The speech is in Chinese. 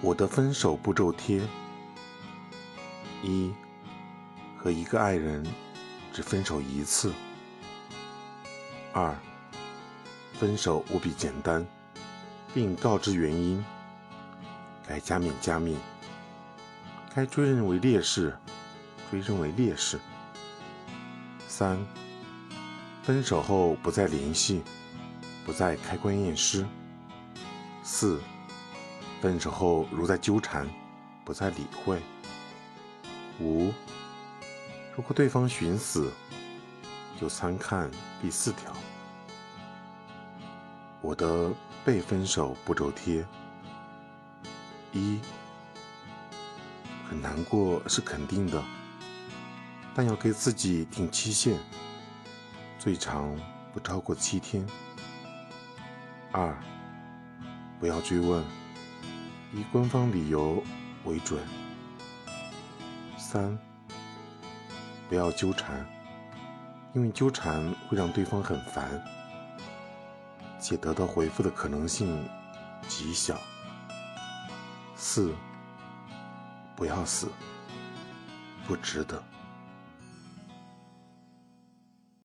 我的分手步骤贴：一、和一个爱人只分手一次；二、分手无比简单，并告知原因，该加冕加冕，该追认为烈士，追认为烈士；三、分手后不再联系，不再开棺验尸；四。分手后如再纠缠，不再理会。五，如果对方寻死，就参看第四条。我的被分手步骤贴：一，很难过是肯定的，但要给自己定期限，最长不超过七天。二，不要追问。以官方理由为准。三，不要纠缠，因为纠缠会让对方很烦，且得到回复的可能性极小。四，不要死，不值得。